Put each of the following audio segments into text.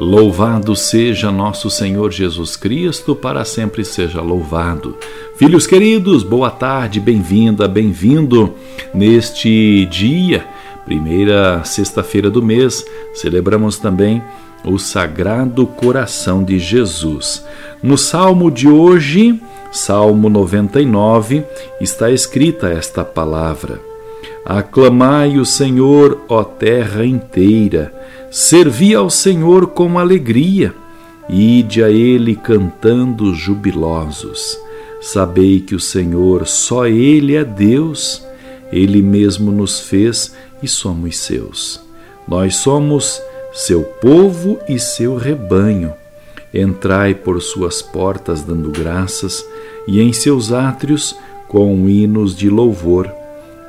Louvado seja nosso Senhor Jesus Cristo, para sempre seja louvado. Filhos queridos, boa tarde, bem-vinda, bem-vindo neste dia, primeira sexta-feira do mês, celebramos também o Sagrado Coração de Jesus. No salmo de hoje, Salmo 99, está escrita esta palavra: Aclamai o Senhor, ó terra inteira Servi ao Senhor com alegria, ide a Ele cantando jubilosos. Sabei que o Senhor, só Ele é Deus, Ele mesmo nos fez e somos seus. Nós somos seu povo e seu rebanho. Entrai por suas portas dando graças e em seus átrios com hinos de louvor.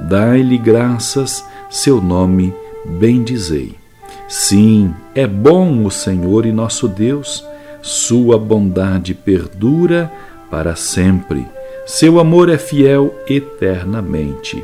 Dai-lhe graças, seu nome bendizei. Sim, é bom o Senhor e nosso Deus, sua bondade perdura para sempre, seu amor é fiel eternamente.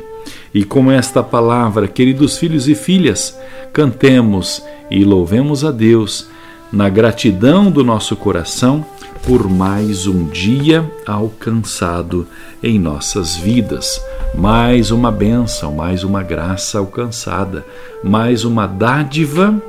E com esta palavra, queridos filhos e filhas, cantemos e louvemos a Deus na gratidão do nosso coração por mais um dia alcançado em nossas vidas, mais uma bênção, mais uma graça alcançada, mais uma dádiva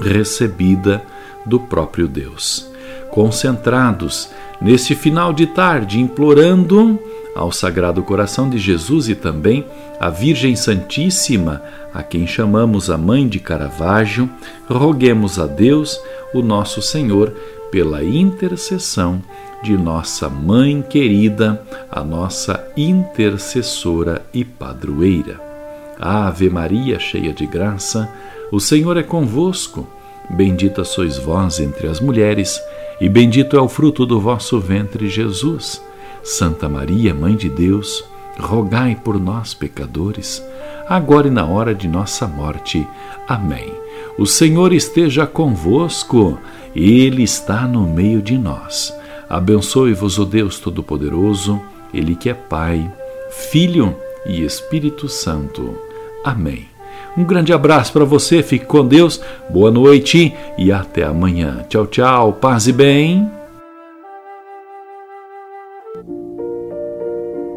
recebida do próprio Deus. Concentrados neste final de tarde, implorando ao Sagrado Coração de Jesus e também à Virgem Santíssima, a quem chamamos a Mãe de Caravaggio, roguemos a Deus, o nosso Senhor, pela intercessão de nossa Mãe querida, a nossa intercessora e padroeira. Ave Maria, cheia de graça, o Senhor é convosco. Bendita sois vós entre as mulheres, e bendito é o fruto do vosso ventre, Jesus. Santa Maria, Mãe de Deus, rogai por nós, pecadores, agora e na hora de nossa morte. Amém. O Senhor esteja convosco ele está no meio de nós. Abençoe-vos o Deus Todo-Poderoso, Ele que é Pai, Filho e Espírito Santo. Amém. Um grande abraço para você, fique com Deus, boa noite e até amanhã. Tchau, tchau, paz e bem.